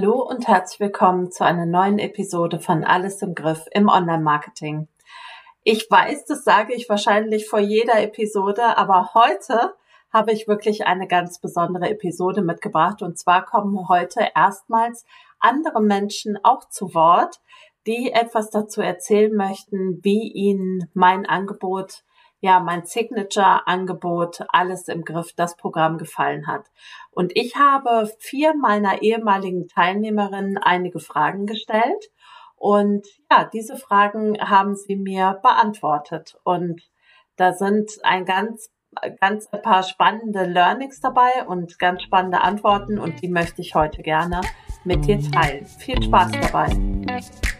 Hallo und herzlich willkommen zu einer neuen Episode von Alles im Griff im Online-Marketing. Ich weiß, das sage ich wahrscheinlich vor jeder Episode, aber heute habe ich wirklich eine ganz besondere Episode mitgebracht. Und zwar kommen heute erstmals andere Menschen auch zu Wort, die etwas dazu erzählen möchten, wie ihnen mein Angebot ja, mein Signature-Angebot, alles im Griff, das Programm gefallen hat. Und ich habe vier meiner ehemaligen Teilnehmerinnen einige Fragen gestellt. Und ja, diese Fragen haben sie mir beantwortet. Und da sind ein ganz, ganz ein paar spannende Learnings dabei und ganz spannende Antworten. Und die möchte ich heute gerne mit dir teilen. Viel Spaß dabei.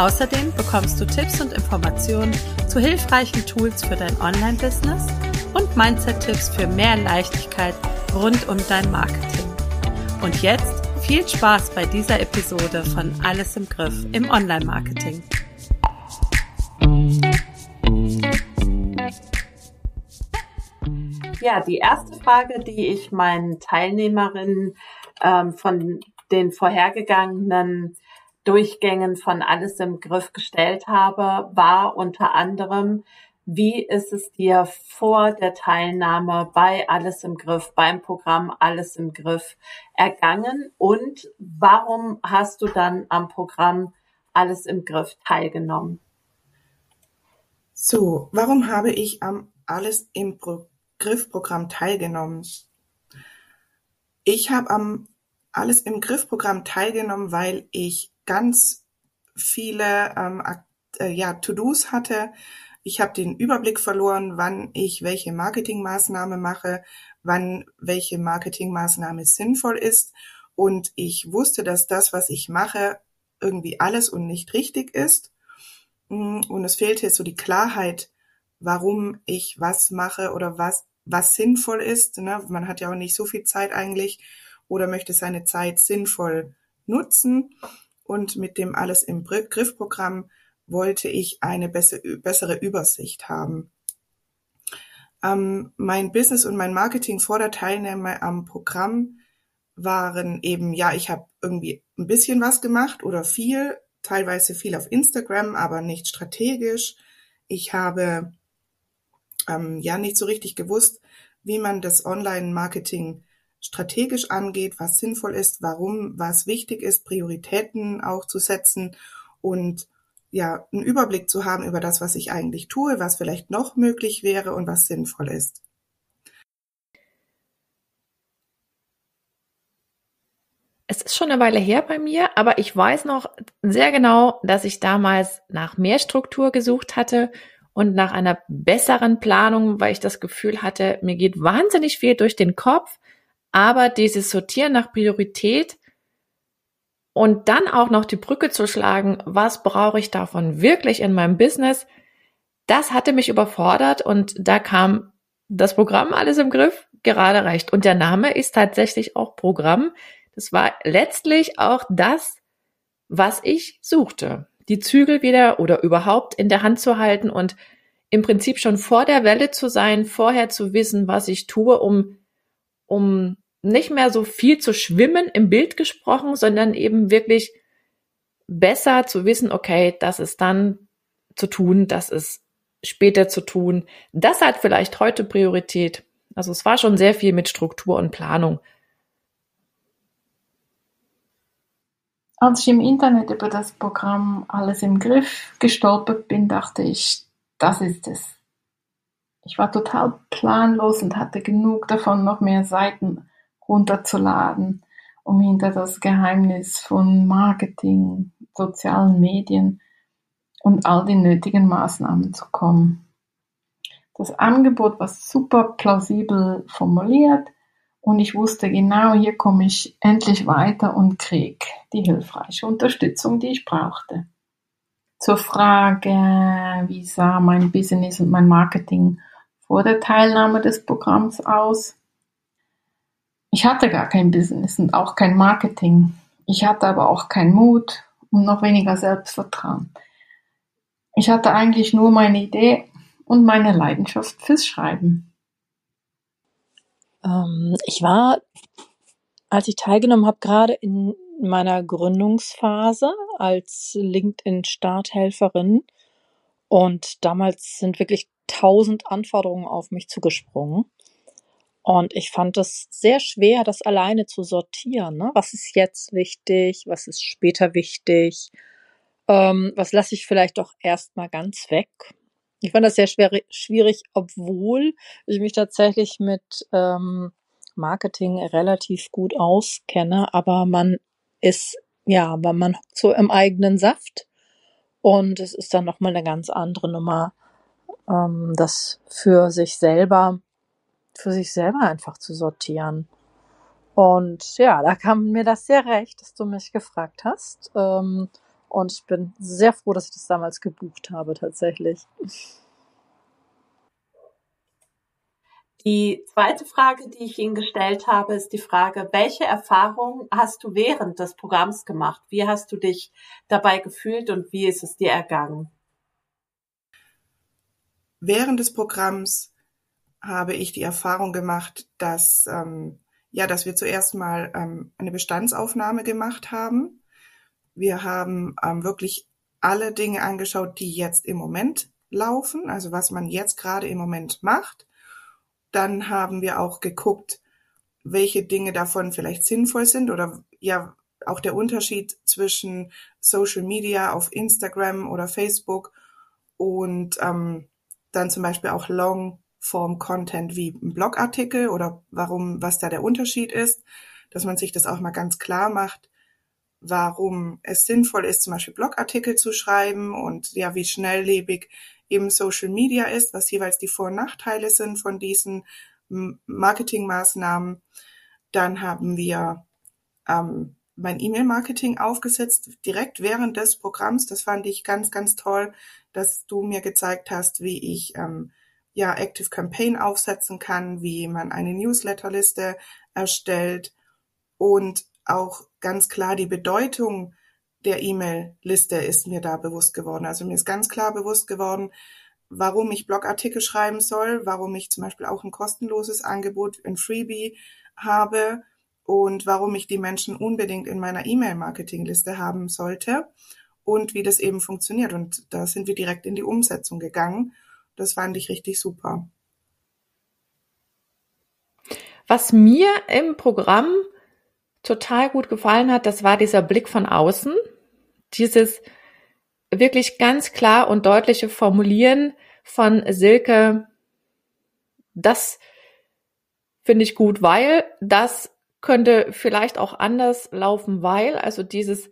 Außerdem bekommst du Tipps und Informationen zu hilfreichen Tools für dein Online-Business und Mindset-Tipps für mehr Leichtigkeit rund um dein Marketing. Und jetzt viel Spaß bei dieser Episode von Alles im Griff im Online-Marketing. Ja, die erste Frage, die ich meinen Teilnehmerinnen ähm, von den vorhergegangenen Durchgängen von alles im Griff gestellt habe, war unter anderem, wie ist es dir vor der Teilnahme bei Alles im Griff, beim Programm Alles im Griff ergangen und warum hast du dann am Programm Alles im Griff teilgenommen? So, warum habe ich am Alles im Pro Griff Programm teilgenommen? Ich habe am Alles im Griff Programm teilgenommen, weil ich ganz viele ähm, äh, ja, To-Dos hatte. Ich habe den Überblick verloren, wann ich welche Marketingmaßnahme mache, wann welche Marketingmaßnahme sinnvoll ist. Und ich wusste, dass das, was ich mache, irgendwie alles und nicht richtig ist. Mm, und es fehlte so die Klarheit, warum ich was mache oder was, was sinnvoll ist. Ne? Man hat ja auch nicht so viel Zeit eigentlich oder möchte seine Zeit sinnvoll nutzen und mit dem Alles im Griff-Programm wollte ich eine bessere Übersicht haben. Ähm, mein Business und mein Marketing vor der Teilnahme am Programm waren eben, ja, ich habe irgendwie ein bisschen was gemacht oder viel, teilweise viel auf Instagram, aber nicht strategisch. Ich habe ähm, ja nicht so richtig gewusst, wie man das Online-Marketing strategisch angeht, was sinnvoll ist, warum was wichtig ist, Prioritäten auch zu setzen und ja, einen Überblick zu haben über das, was ich eigentlich tue, was vielleicht noch möglich wäre und was sinnvoll ist. Es ist schon eine Weile her bei mir, aber ich weiß noch sehr genau, dass ich damals nach mehr Struktur gesucht hatte und nach einer besseren Planung, weil ich das Gefühl hatte, mir geht wahnsinnig viel durch den Kopf aber dieses Sortieren nach Priorität und dann auch noch die Brücke zu schlagen, was brauche ich davon wirklich in meinem Business, das hatte mich überfordert und da kam das Programm alles im Griff gerade recht. Und der Name ist tatsächlich auch Programm. Das war letztlich auch das, was ich suchte. Die Zügel wieder oder überhaupt in der Hand zu halten und im Prinzip schon vor der Welle zu sein, vorher zu wissen, was ich tue, um um nicht mehr so viel zu schwimmen im Bild gesprochen, sondern eben wirklich besser zu wissen, okay, das ist dann zu tun, das ist später zu tun. Das hat vielleicht heute Priorität. Also es war schon sehr viel mit Struktur und Planung. Als ich im Internet über das Programm Alles im Griff gestolpert bin, dachte ich, das ist es. Ich war total planlos und hatte genug davon, noch mehr Seiten runterzuladen, um hinter das Geheimnis von Marketing, sozialen Medien und all den nötigen Maßnahmen zu kommen. Das Angebot war super plausibel formuliert Und ich wusste genau, hier komme ich endlich weiter und krieg die hilfreiche Unterstützung, die ich brauchte. Zur Frage, wie sah mein Business und mein Marketing vor der Teilnahme des Programms aus? Ich hatte gar kein Business und auch kein Marketing. Ich hatte aber auch keinen Mut und noch weniger Selbstvertrauen. Ich hatte eigentlich nur meine Idee und meine Leidenschaft fürs Schreiben. Ähm, ich war, als ich teilgenommen habe, gerade in meiner Gründungsphase als LinkedIn-Starthelferin. Und damals sind wirklich tausend Anforderungen auf mich zugesprungen. Und ich fand es sehr schwer, das alleine zu sortieren. Ne? Was ist jetzt wichtig? Was ist später wichtig? Ähm, was lasse ich vielleicht doch erstmal ganz weg? Ich fand das sehr schwer, schwierig, obwohl ich mich tatsächlich mit ähm, Marketing relativ gut auskenne, aber man ist, ja, aber man so im eigenen Saft und es ist dann nochmal eine ganz andere Nummer, ähm, das für sich selber, für sich selber einfach zu sortieren. Und ja, da kam mir das sehr recht, dass du mich gefragt hast. Ähm, und ich bin sehr froh, dass ich das damals gebucht habe, tatsächlich. Die zweite Frage, die ich Ihnen gestellt habe, ist die Frage, welche Erfahrungen hast du während des Programms gemacht? Wie hast du dich dabei gefühlt und wie ist es dir ergangen? Während des Programms habe ich die Erfahrung gemacht, dass ähm, ja, dass wir zuerst mal ähm, eine Bestandsaufnahme gemacht haben wir haben ähm, wirklich alle Dinge angeschaut, die jetzt im Moment laufen, also was man jetzt gerade im Moment macht. Dann haben wir auch geguckt, welche Dinge davon vielleicht sinnvoll sind oder ja auch der Unterschied zwischen Social Media auf Instagram oder Facebook und ähm, dann zum Beispiel auch Long-Form Content wie ein Blogartikel oder warum, was da der Unterschied ist, dass man sich das auch mal ganz klar macht warum es sinnvoll ist, zum Beispiel Blogartikel zu schreiben und ja, wie schnelllebig eben Social Media ist, was jeweils die Vor- und Nachteile sind von diesen Marketingmaßnahmen. Dann haben wir ähm, mein E-Mail-Marketing aufgesetzt, direkt während des Programms. Das fand ich ganz, ganz toll, dass du mir gezeigt hast, wie ich ähm, ja Active Campaign aufsetzen kann, wie man eine Newsletterliste erstellt und auch ganz klar die Bedeutung der E-Mail-Liste ist mir da bewusst geworden. Also mir ist ganz klar bewusst geworden, warum ich Blogartikel schreiben soll, warum ich zum Beispiel auch ein kostenloses Angebot, ein Freebie habe und warum ich die Menschen unbedingt in meiner E-Mail-Marketing-Liste haben sollte und wie das eben funktioniert. Und da sind wir direkt in die Umsetzung gegangen. Das fand ich richtig super. Was mir im Programm total gut gefallen hat, das war dieser Blick von außen, dieses wirklich ganz klar und deutliche Formulieren von Silke, das finde ich gut, weil das könnte vielleicht auch anders laufen, weil, also dieses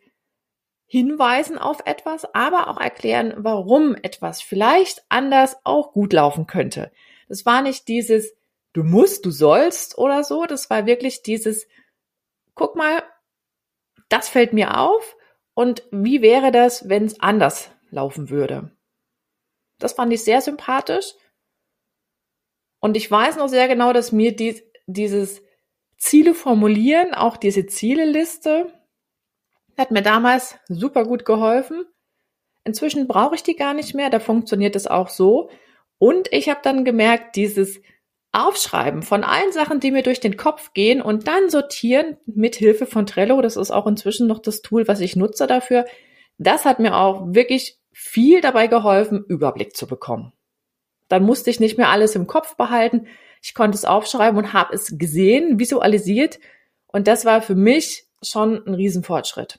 Hinweisen auf etwas, aber auch erklären, warum etwas vielleicht anders auch gut laufen könnte. Das war nicht dieses, du musst, du sollst oder so, das war wirklich dieses, guck mal, das fällt mir auf und wie wäre das, wenn es anders laufen würde? Das fand ich sehr sympathisch. Und ich weiß noch sehr genau, dass mir die, dieses Ziele formulieren, auch diese Zieleliste, hat mir damals super gut geholfen. Inzwischen brauche ich die gar nicht mehr, da funktioniert es auch so. Und ich habe dann gemerkt, dieses Aufschreiben von allen Sachen, die mir durch den Kopf gehen und dann sortieren mit Hilfe von Trello. Das ist auch inzwischen noch das Tool, was ich nutze dafür. Das hat mir auch wirklich viel dabei geholfen, Überblick zu bekommen. Dann musste ich nicht mehr alles im Kopf behalten. Ich konnte es aufschreiben und habe es gesehen, visualisiert. Und das war für mich schon ein Riesenfortschritt.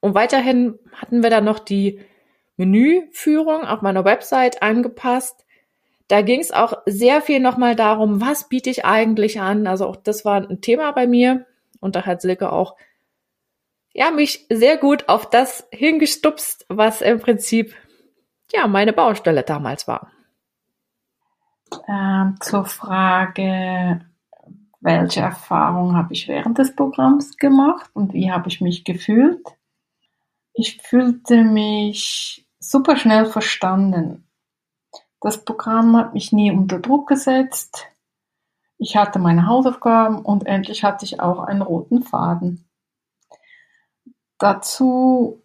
Und weiterhin hatten wir dann noch die Menüführung auf meiner Website angepasst. Da ging es auch sehr viel nochmal darum, was biete ich eigentlich an. Also auch das war ein Thema bei mir. Und da hat Silke auch ja, mich sehr gut auf das hingestupst, was im Prinzip ja meine Baustelle damals war. Ähm, zur Frage, welche Erfahrungen habe ich während des Programms gemacht und wie habe ich mich gefühlt. Ich fühlte mich super schnell verstanden. Das Programm hat mich nie unter Druck gesetzt. Ich hatte meine Hausaufgaben und endlich hatte ich auch einen roten Faden. Dazu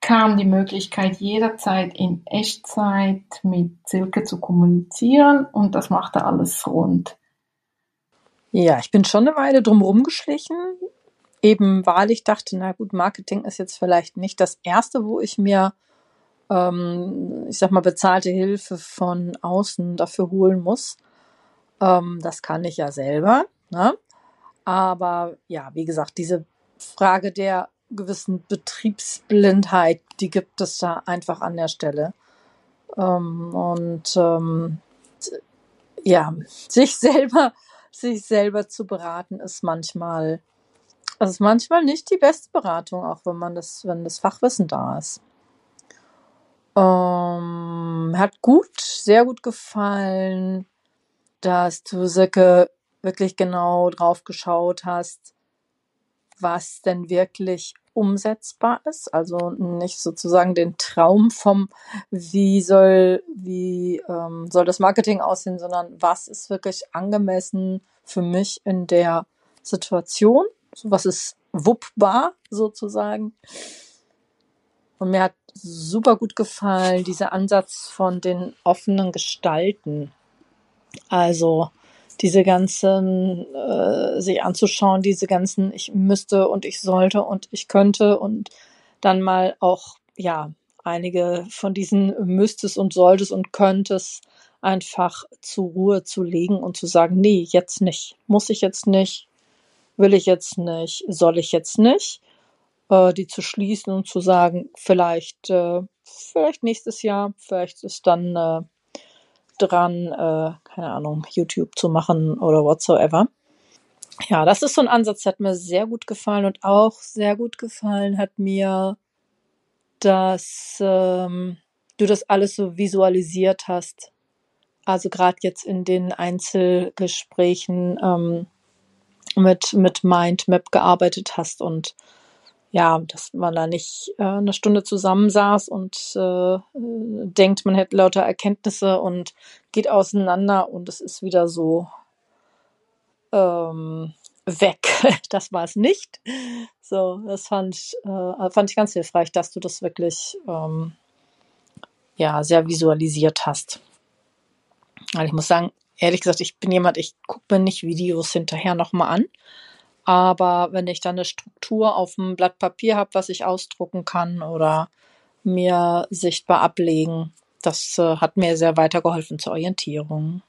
kam die Möglichkeit, jederzeit in Echtzeit mit Silke zu kommunizieren und das machte alles rund. Ja, ich bin schon eine Weile drumherum geschlichen, eben weil ich dachte, na gut, Marketing ist jetzt vielleicht nicht das Erste, wo ich mir, ähm, ich sag mal, bezahlte Hilfe von außen dafür holen muss. Ähm, das kann ich ja selber. Ne? Aber ja, wie gesagt, diese Frage der gewissen Betriebsblindheit, die gibt es da einfach an der Stelle. Ähm, und ähm, ja, sich selber, sich selber zu beraten, ist manchmal, ist manchmal nicht die beste Beratung, auch wenn man das, wenn das Fachwissen da ist. Ähm, hat gut, sehr gut gefallen, dass du Sicke wirklich genau drauf geschaut hast, was denn wirklich umsetzbar ist, also nicht sozusagen den Traum vom, wie soll, wie ähm, soll das Marketing aussehen, sondern was ist wirklich angemessen für mich in der Situation, was ist wuppbar sozusagen. Und mir hat super gut gefallen dieser Ansatz von den offenen Gestalten. Also diese ganzen, äh, sich anzuschauen, diese ganzen, ich müsste und ich sollte und ich könnte und dann mal auch, ja, einige von diesen müsstest und solltest und könntest einfach zur Ruhe zu legen und zu sagen, nee, jetzt nicht, muss ich jetzt nicht, will ich jetzt nicht, soll ich jetzt nicht, äh, die zu schließen und zu sagen, vielleicht, äh, vielleicht nächstes Jahr, vielleicht ist dann äh, dran, äh, keine Ahnung, YouTube zu machen oder whatsoever. Ja, das ist so ein Ansatz, hat mir sehr gut gefallen und auch sehr gut gefallen hat mir, dass ähm, du das alles so visualisiert hast. Also gerade jetzt in den Einzelgesprächen ähm, mit, mit Mindmap gearbeitet hast und ja, dass man da nicht äh, eine Stunde zusammensaß und äh, denkt, man hätte lauter Erkenntnisse und geht auseinander und es ist wieder so ähm, weg. Das war es nicht. So, das fand äh, fand ich ganz hilfreich, dass du das wirklich ähm, ja sehr visualisiert hast. Also ich muss sagen, ehrlich gesagt, ich bin jemand, ich gucke mir nicht Videos hinterher nochmal an. Aber wenn ich dann eine Struktur auf dem Blatt Papier habe, was ich ausdrucken kann oder mir sichtbar ablegen, das äh, hat mir sehr weitergeholfen zur Orientierung.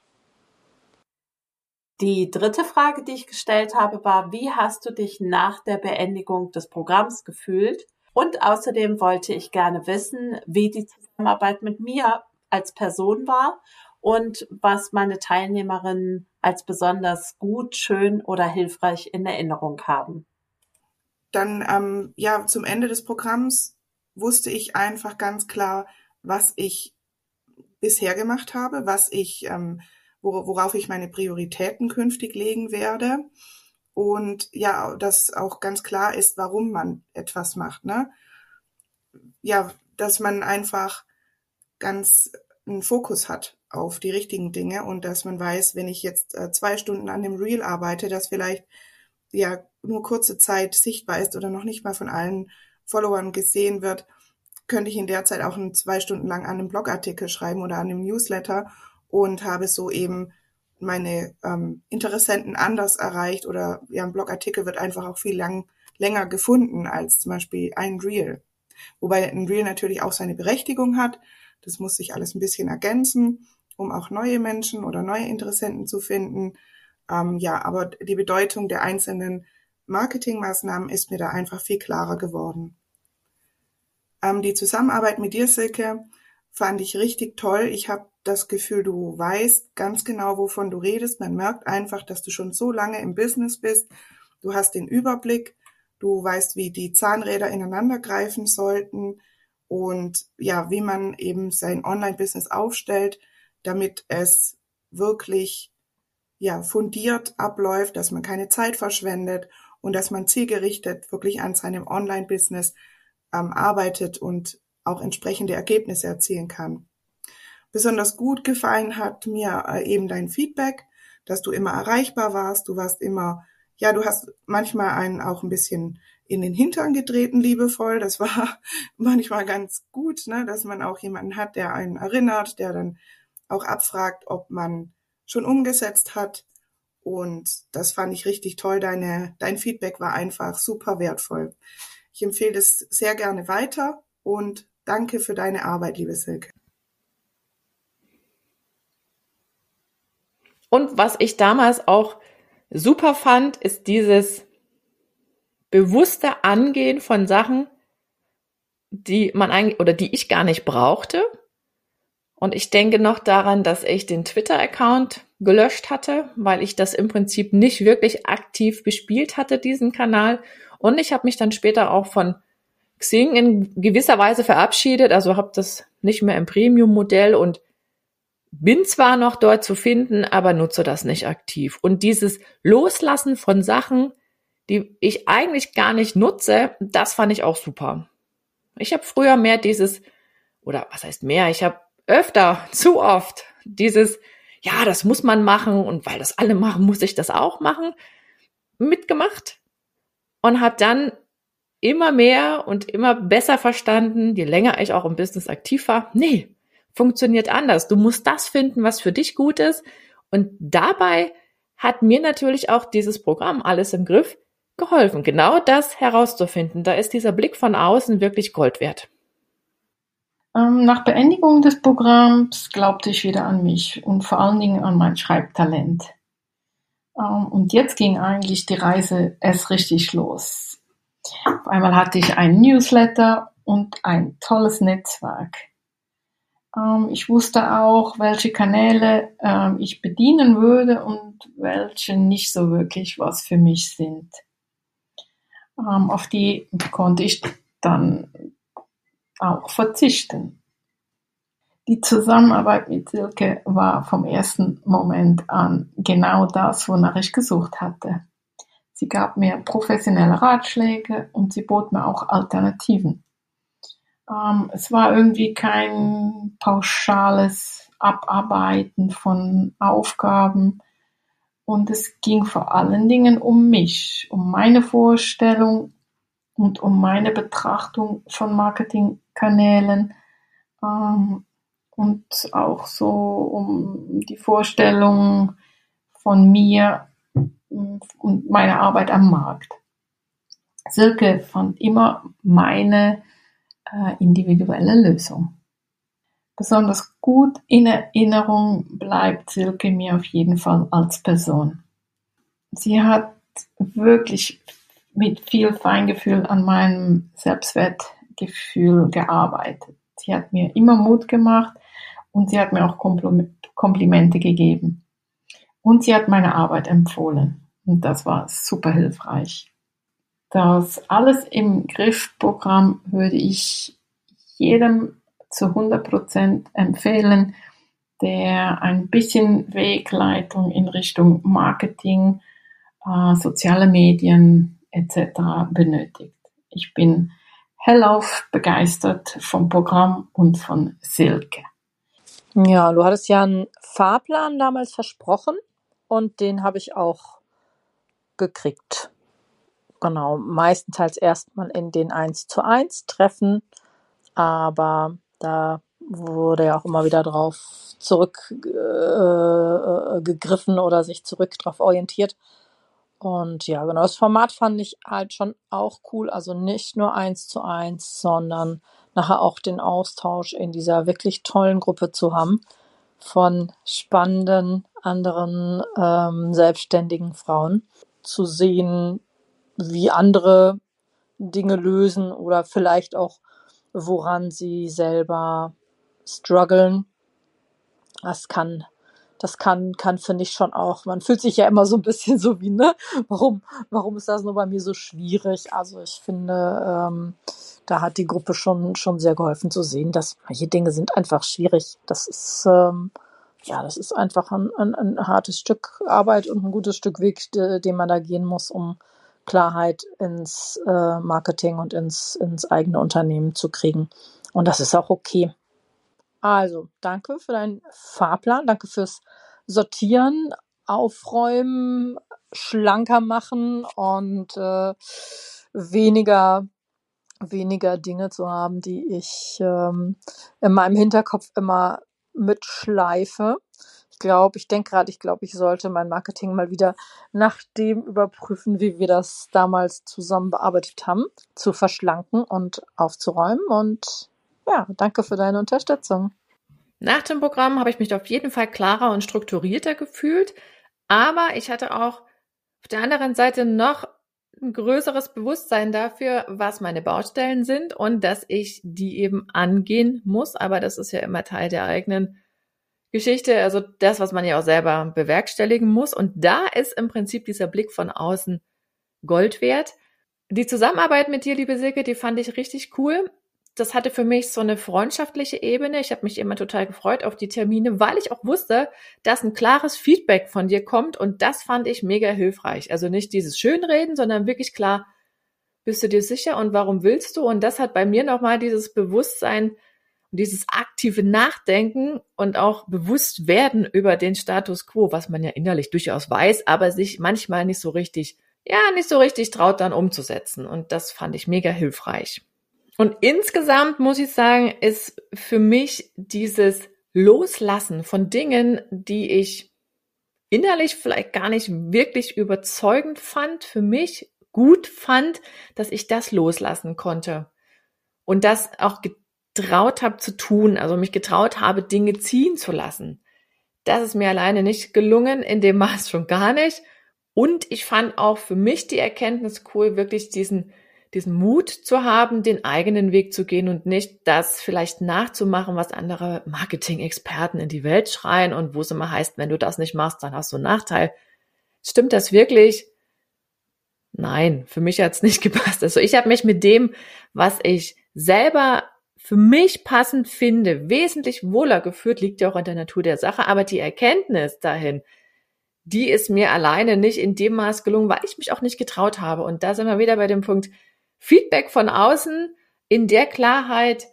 Die dritte Frage, die ich gestellt habe, war, wie hast du dich nach der Beendigung des Programms gefühlt? Und außerdem wollte ich gerne wissen, wie die Zusammenarbeit mit mir als Person war und was meine Teilnehmerinnen als besonders gut, schön oder hilfreich in Erinnerung haben. Dann, ähm, ja, zum Ende des Programms wusste ich einfach ganz klar, was ich bisher gemacht habe, was ich, ähm, worauf ich meine Prioritäten künftig legen werde. Und ja, dass auch ganz klar ist, warum man etwas macht, ne? Ja, dass man einfach ganz einen Fokus hat auf die richtigen Dinge und dass man weiß, wenn ich jetzt äh, zwei Stunden an dem Reel arbeite, dass vielleicht ja nur kurze Zeit sichtbar ist oder noch nicht mal von allen Followern gesehen wird, könnte ich in der Zeit auch zwei Stunden lang an einem Blogartikel schreiben oder an einem Newsletter und habe so eben meine ähm, Interessenten anders erreicht oder ja, ein Blogartikel wird einfach auch viel lang, länger gefunden als zum Beispiel ein Reel. Wobei ein Reel natürlich auch seine Berechtigung hat. Das muss sich alles ein bisschen ergänzen um auch neue Menschen oder neue Interessenten zu finden. Ähm, ja, aber die Bedeutung der einzelnen Marketingmaßnahmen ist mir da einfach viel klarer geworden. Ähm, die Zusammenarbeit mit dir, Silke, fand ich richtig toll. Ich habe das Gefühl, du weißt ganz genau, wovon du redest. Man merkt einfach, dass du schon so lange im Business bist. Du hast den Überblick. Du weißt, wie die Zahnräder ineinander greifen sollten und ja, wie man eben sein Online-Business aufstellt damit es wirklich ja fundiert abläuft, dass man keine Zeit verschwendet und dass man zielgerichtet wirklich an seinem Online-Business ähm, arbeitet und auch entsprechende Ergebnisse erzielen kann. Besonders gut gefallen hat mir äh, eben dein Feedback, dass du immer erreichbar warst, du warst immer, ja, du hast manchmal einen auch ein bisschen in den Hintern getreten, liebevoll. Das war manchmal ganz gut, ne, dass man auch jemanden hat, der einen erinnert, der dann auch abfragt, ob man schon umgesetzt hat. Und das fand ich richtig toll. Deine, dein Feedback war einfach super wertvoll. Ich empfehle es sehr gerne weiter und danke für deine Arbeit, liebe Silke. Und was ich damals auch super fand, ist dieses bewusste Angehen von Sachen, die man eigentlich oder die ich gar nicht brauchte. Und ich denke noch daran, dass ich den Twitter-Account gelöscht hatte, weil ich das im Prinzip nicht wirklich aktiv bespielt hatte, diesen Kanal. Und ich habe mich dann später auch von Xing in gewisser Weise verabschiedet, also habe das nicht mehr im Premium-Modell und bin zwar noch dort zu finden, aber nutze das nicht aktiv. Und dieses Loslassen von Sachen, die ich eigentlich gar nicht nutze, das fand ich auch super. Ich habe früher mehr dieses, oder was heißt mehr, ich habe öfter, zu oft dieses, ja, das muss man machen und weil das alle machen, muss ich das auch machen, mitgemacht und habe dann immer mehr und immer besser verstanden, je länger ich auch im Business aktiv war, nee, funktioniert anders. Du musst das finden, was für dich gut ist. Und dabei hat mir natürlich auch dieses Programm alles im Griff geholfen, genau das herauszufinden. Da ist dieser Blick von außen wirklich Gold wert. Ähm, nach Beendigung des Programms glaubte ich wieder an mich und vor allen Dingen an mein Schreibtalent. Ähm, und jetzt ging eigentlich die Reise erst richtig los. Auf einmal hatte ich ein Newsletter und ein tolles Netzwerk. Ähm, ich wusste auch, welche Kanäle ich bedienen würde und welche nicht so wirklich was für mich sind. Auf die konnte ich dann auch verzichten. Die Zusammenarbeit mit Silke war vom ersten Moment an genau das, wonach ich gesucht hatte. Sie gab mir professionelle Ratschläge und sie bot mir auch Alternativen. Ähm, es war irgendwie kein pauschales Abarbeiten von Aufgaben. Und es ging vor allen Dingen um mich, um meine Vorstellung und um meine Betrachtung von Marketingkanälen ähm, und auch so um die Vorstellung von mir und meiner Arbeit am Markt. Silke fand immer meine äh, individuelle Lösung. Besonders gut in Erinnerung bleibt Silke mir auf jeden Fall als Person. Sie hat wirklich mit viel Feingefühl an meinem Selbstwertgefühl gearbeitet. Sie hat mir immer Mut gemacht und sie hat mir auch Komplimente gegeben. Und sie hat meine Arbeit empfohlen. Und das war super hilfreich. Das alles im Griffprogramm würde ich jedem zu 100 Prozent empfehlen, der ein bisschen Wegleitung in Richtung Marketing, äh, soziale Medien etc. benötigt. Ich bin hellauf begeistert vom Programm und von Silke. Ja, du hattest ja einen Fahrplan damals versprochen und den habe ich auch gekriegt. Genau, meistenteils erstmal in den 1 zu 1 Treffen, aber da wurde ja auch immer wieder drauf zurückgegriffen äh, oder sich zurück drauf orientiert. Und ja, genau, das Format fand ich halt schon auch cool. Also nicht nur eins zu eins, sondern nachher auch den Austausch in dieser wirklich tollen Gruppe zu haben von spannenden anderen ähm, selbstständigen Frauen zu sehen, wie andere Dinge lösen oder vielleicht auch, woran sie selber strugglen. Das kann, das kann, kann, finde ich schon auch. Man fühlt sich ja immer so ein bisschen so wie, ne? Warum, warum ist das nur bei mir so schwierig? Also ich finde, ähm, da hat die Gruppe schon, schon sehr geholfen zu sehen, dass manche Dinge sind einfach schwierig. Das ist, ähm, ja, das ist einfach ein, ein, ein hartes Stück Arbeit und ein gutes Stück Weg, den man da gehen muss, um Klarheit ins äh, Marketing und ins, ins eigene Unternehmen zu kriegen. Und das ist auch okay. Also, danke für deinen Fahrplan, danke fürs Sortieren, Aufräumen, schlanker machen und äh, weniger weniger Dinge zu haben, die ich ähm, in meinem Hinterkopf immer mitschleife. Ich glaube, ich denke gerade, ich glaube, ich sollte mein Marketing mal wieder nach dem überprüfen, wie wir das damals zusammen bearbeitet haben, zu verschlanken und aufzuräumen. Und ja, danke für deine Unterstützung. Nach dem Programm habe ich mich auf jeden Fall klarer und strukturierter gefühlt, aber ich hatte auch auf der anderen Seite noch ein größeres Bewusstsein dafür, was meine Baustellen sind und dass ich die eben angehen muss. Aber das ist ja immer Teil der eigenen Geschichte, also das, was man ja auch selber bewerkstelligen muss. Und da ist im Prinzip dieser Blick von außen Gold wert. Die Zusammenarbeit mit dir, liebe Silke, die fand ich richtig cool das hatte für mich so eine freundschaftliche Ebene. Ich habe mich immer total gefreut auf die Termine, weil ich auch wusste, dass ein klares Feedback von dir kommt und das fand ich mega hilfreich. Also nicht dieses Schönreden, sondern wirklich klar, bist du dir sicher und warum willst du? Und das hat bei mir nochmal dieses Bewusstsein und dieses aktive Nachdenken und auch bewusst werden über den Status quo, was man ja innerlich durchaus weiß, aber sich manchmal nicht so richtig, ja, nicht so richtig traut dann umzusetzen. Und das fand ich mega hilfreich. Und insgesamt muss ich sagen, ist für mich dieses Loslassen von Dingen, die ich innerlich vielleicht gar nicht wirklich überzeugend fand, für mich gut fand, dass ich das loslassen konnte. Und das auch getraut habe zu tun, also mich getraut habe, Dinge ziehen zu lassen. Das ist mir alleine nicht gelungen, in dem Maß schon gar nicht. Und ich fand auch für mich die Erkenntnis cool, wirklich diesen diesen Mut zu haben, den eigenen Weg zu gehen und nicht das vielleicht nachzumachen, was andere Marketing-Experten in die Welt schreien und wo es immer heißt, wenn du das nicht machst, dann hast du einen Nachteil. Stimmt das wirklich? Nein, für mich hat es nicht gepasst. Also ich habe mich mit dem, was ich selber für mich passend finde, wesentlich wohler geführt, liegt ja auch in der Natur der Sache, aber die Erkenntnis dahin, die ist mir alleine nicht in dem Maß gelungen, weil ich mich auch nicht getraut habe. Und da sind wir wieder bei dem Punkt, Feedback von außen in der Klarheit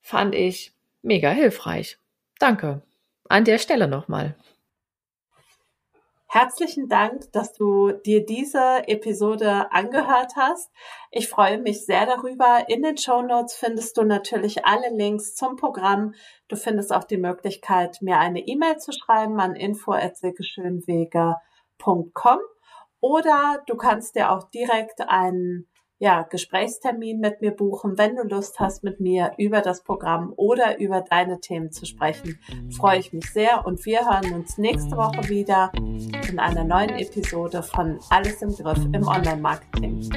fand ich mega hilfreich. Danke. An der Stelle nochmal. Herzlichen Dank, dass du dir diese Episode angehört hast. Ich freue mich sehr darüber. In den Show Notes findest du natürlich alle Links zum Programm. Du findest auch die Möglichkeit, mir eine E-Mail zu schreiben an info@silkeschönweger.com oder du kannst dir auch direkt einen ja, Gesprächstermin mit mir buchen, wenn du Lust hast, mit mir über das Programm oder über deine Themen zu sprechen. Freue ich mich sehr und wir hören uns nächste Woche wieder in einer neuen Episode von Alles im Griff im Online-Marketing.